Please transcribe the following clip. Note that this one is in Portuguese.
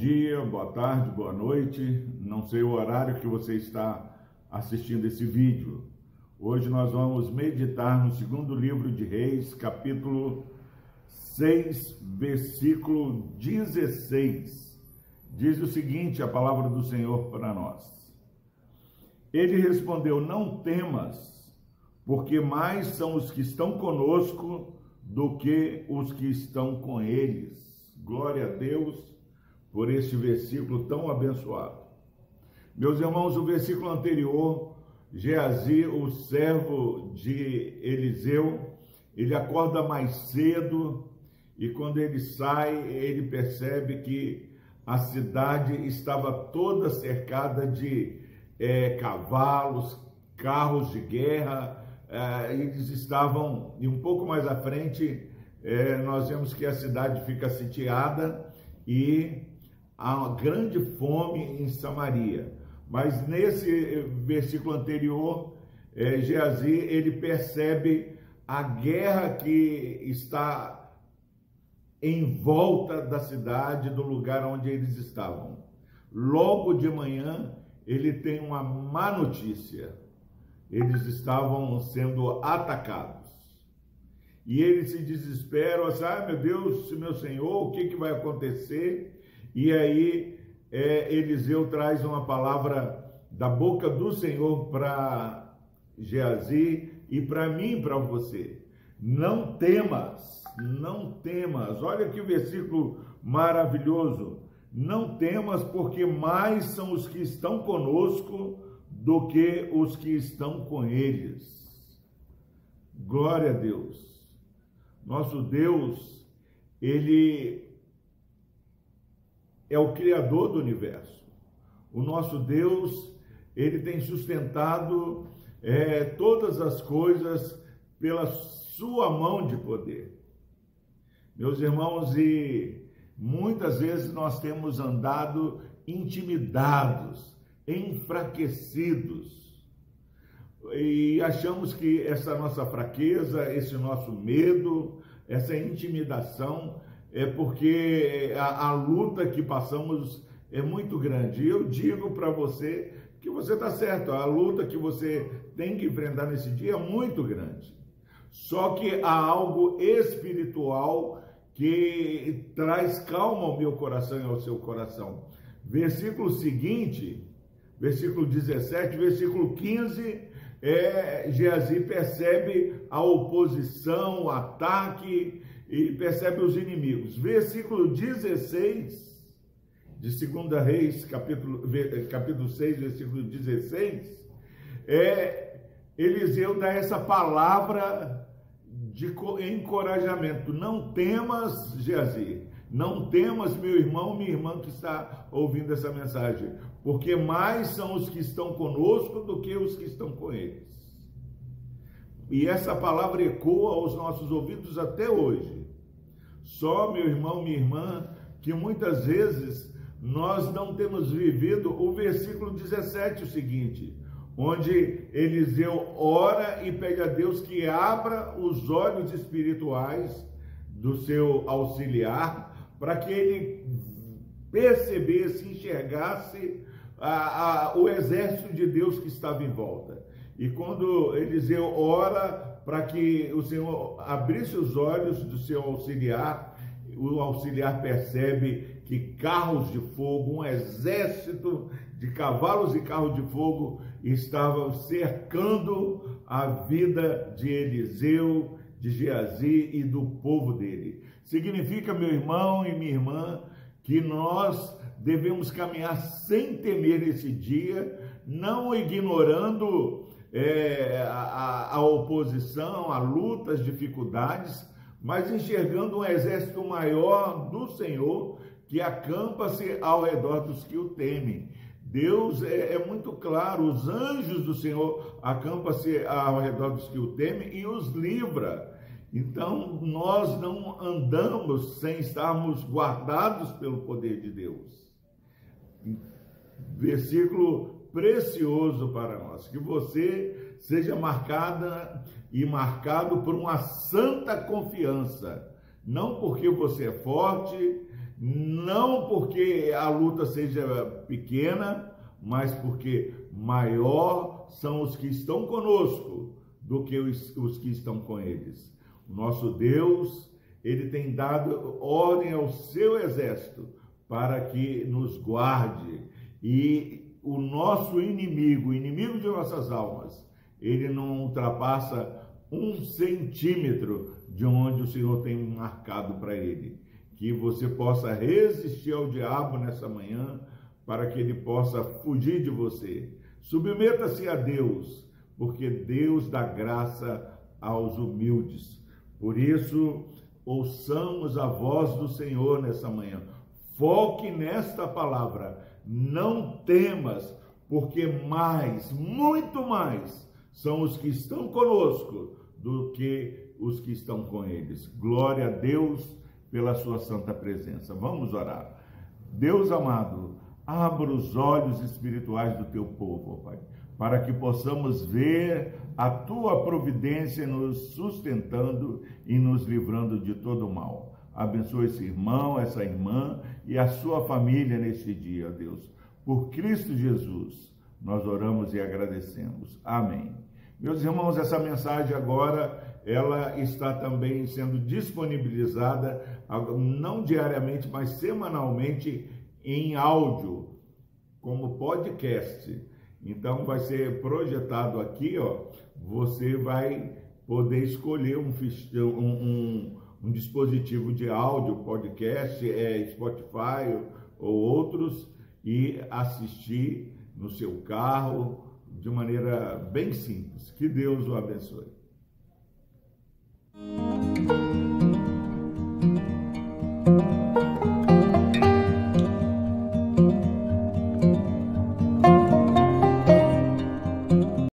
dia, boa tarde, boa noite. Não sei o horário que você está assistindo esse vídeo. Hoje nós vamos meditar no segundo livro de Reis, capítulo 6, versículo 16. Diz o seguinte: a palavra do Senhor para nós. Ele respondeu: Não temas, porque mais são os que estão conosco do que os que estão com eles. Glória a Deus por este versículo tão abençoado. Meus irmãos, o versículo anterior, Geazi, o servo de Eliseu, ele acorda mais cedo e quando ele sai, ele percebe que a cidade estava toda cercada de é, cavalos, carros de guerra, é, eles estavam, e um pouco mais à frente, é, nós vemos que a cidade fica sitiada e há uma grande fome em Samaria. Mas nesse versículo anterior, é, Geazi, ele percebe a guerra que está em volta da cidade, do lugar onde eles estavam. Logo de manhã, ele tem uma má notícia. Eles estavam sendo atacados. E ele se desespera, assim, ah, meu Deus, meu Senhor, o que, que vai acontecer? E aí é, Eliseu traz uma palavra da boca do Senhor para Geazi e para mim, para você. Não temas, não temas. Olha que versículo maravilhoso. Não temas, porque mais são os que estão conosco do que os que estão com eles. Glória a Deus. Nosso Deus, ele é o Criador do universo. O nosso Deus, ele tem sustentado é, todas as coisas pela sua mão de poder. Meus irmãos, e muitas vezes nós temos andado intimidados, enfraquecidos, e achamos que essa nossa fraqueza, esse nosso medo, essa intimidação é porque a, a luta que passamos é muito grande. E eu digo para você que você está certo, a luta que você tem que enfrentar nesse dia é muito grande. Só que há algo espiritual que traz calma ao meu coração e ao seu coração. Versículo seguinte, versículo 17, versículo 15, é, Geazi percebe a oposição, o ataque, e percebe os inimigos. Versículo 16 de 2 Reis, capítulo, capítulo 6, versículo 16, é, Eliseu dá essa palavra de encorajamento. Não temas, Geazi, não temas, meu irmão, minha irmã que está ouvindo essa mensagem, porque mais são os que estão conosco do que os que estão com eles. E essa palavra ecoa aos nossos ouvidos até hoje. Só, meu irmão, minha irmã, que muitas vezes nós não temos vivido o versículo 17, o seguinte, onde Eliseu ora e pede a Deus que abra os olhos espirituais do seu auxiliar, para que ele percebesse, enxergasse a, a, o exército de Deus que estava em volta. E quando Eliseu ora para que o Senhor abrisse os olhos do seu auxiliar, o auxiliar percebe que carros de fogo, um exército de cavalos e carros de fogo estavam cercando a vida de Eliseu, de Geazi e do povo dele. Significa, meu irmão e minha irmã, que nós devemos caminhar sem temer esse dia, não ignorando é, a, a oposição, a luta, as dificuldades, mas enxergando um exército maior do Senhor que acampa-se ao redor dos que o temem. Deus é, é muito claro, os anjos do Senhor acampam-se ao redor dos que o temem e os livra. Então, nós não andamos sem estarmos guardados pelo poder de Deus. Versículo precioso para nós. Que você seja marcada e marcado por uma santa confiança Não porque você é forte, não porque a luta seja pequena, mas porque maior são os que estão conosco do que os, os que estão com eles. O nosso Deus, ele tem dado ordem ao seu exército para que nos guarde e o nosso inimigo, inimigo de nossas almas, ele não ultrapassa um centímetro de onde o Senhor tem marcado para ele. Que você possa resistir ao diabo nessa manhã, para que ele possa fugir de você. Submeta-se a Deus, porque Deus dá graça aos humildes. Por isso, ouçamos a voz do Senhor nessa manhã. Foque nesta palavra. Não temas, porque mais, muito mais, são os que estão conosco do que os que estão com eles. Glória a Deus pela sua santa presença. Vamos orar. Deus amado, abra os olhos espirituais do teu povo, Pai, para que possamos ver a tua providência nos sustentando e nos livrando de todo mal. Abençoe esse irmão, essa irmã e a sua família neste dia, Deus. Por Cristo Jesus, nós oramos e agradecemos. Amém. Meus irmãos, essa mensagem agora ela está também sendo disponibilizada não diariamente, mas semanalmente em áudio, como podcast. Então vai ser projetado aqui, ó. Você vai poder escolher um, um, um dispositivo de áudio, podcast, é, Spotify ou outros, e assistir no seu carro de maneira bem simples. Que Deus o abençoe.